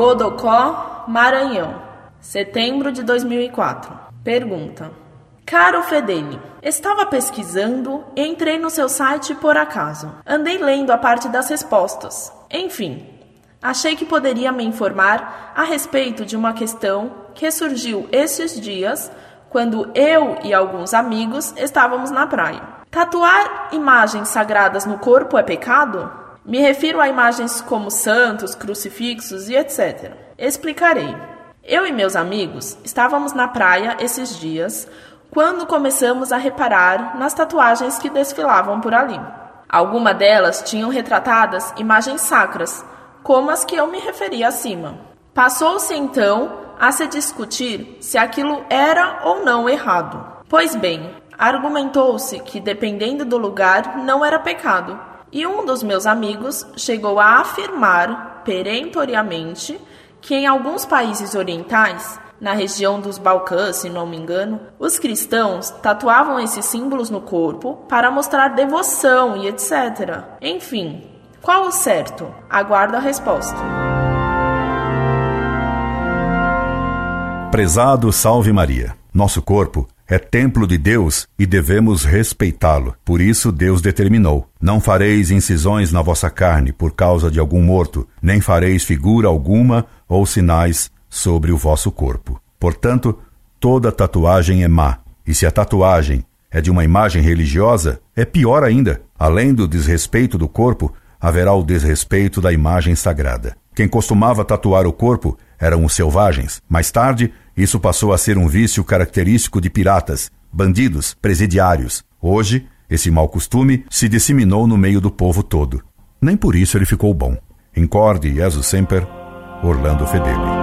Bodocó, Maranhão, setembro de 2004. Pergunta: Caro Fedeli, estava pesquisando e entrei no seu site por acaso. Andei lendo a parte das respostas. Enfim, achei que poderia me informar a respeito de uma questão que surgiu esses dias quando eu e alguns amigos estávamos na praia. Tatuar imagens sagradas no corpo é pecado? Me refiro a imagens como santos, crucifixos e etc. Explicarei. Eu e meus amigos estávamos na praia esses dias quando começamos a reparar nas tatuagens que desfilavam por ali. Algumas delas tinham retratadas imagens sacras, como as que eu me referi acima. Passou-se então a se discutir se aquilo era ou não errado. Pois bem, argumentou-se que dependendo do lugar não era pecado, e um dos meus amigos chegou a afirmar perentoriamente que em alguns países orientais, na região dos Balcãs, se não me engano, os cristãos tatuavam esses símbolos no corpo para mostrar devoção e etc. Enfim, qual o certo? Aguardo a resposta. Prezado Salve Maria, nosso corpo é templo de Deus e devemos respeitá-lo. Por isso Deus determinou: Não fareis incisões na vossa carne por causa de algum morto, nem fareis figura alguma ou sinais sobre o vosso corpo. Portanto, toda tatuagem é má. E se a tatuagem é de uma imagem religiosa, é pior ainda. Além do desrespeito do corpo, haverá o desrespeito da imagem sagrada. Quem costumava tatuar o corpo eram os selvagens. Mais tarde, isso passou a ser um vício característico de piratas, bandidos, presidiários. Hoje, esse mau costume se disseminou no meio do povo todo. Nem por isso ele ficou bom. Incorde Jesus Semper, Orlando Fedeli.